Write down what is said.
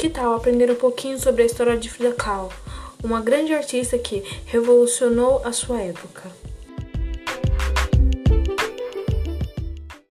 Que tal aprender um pouquinho sobre a história de Frida Kahlo, uma grande artista que revolucionou a sua época?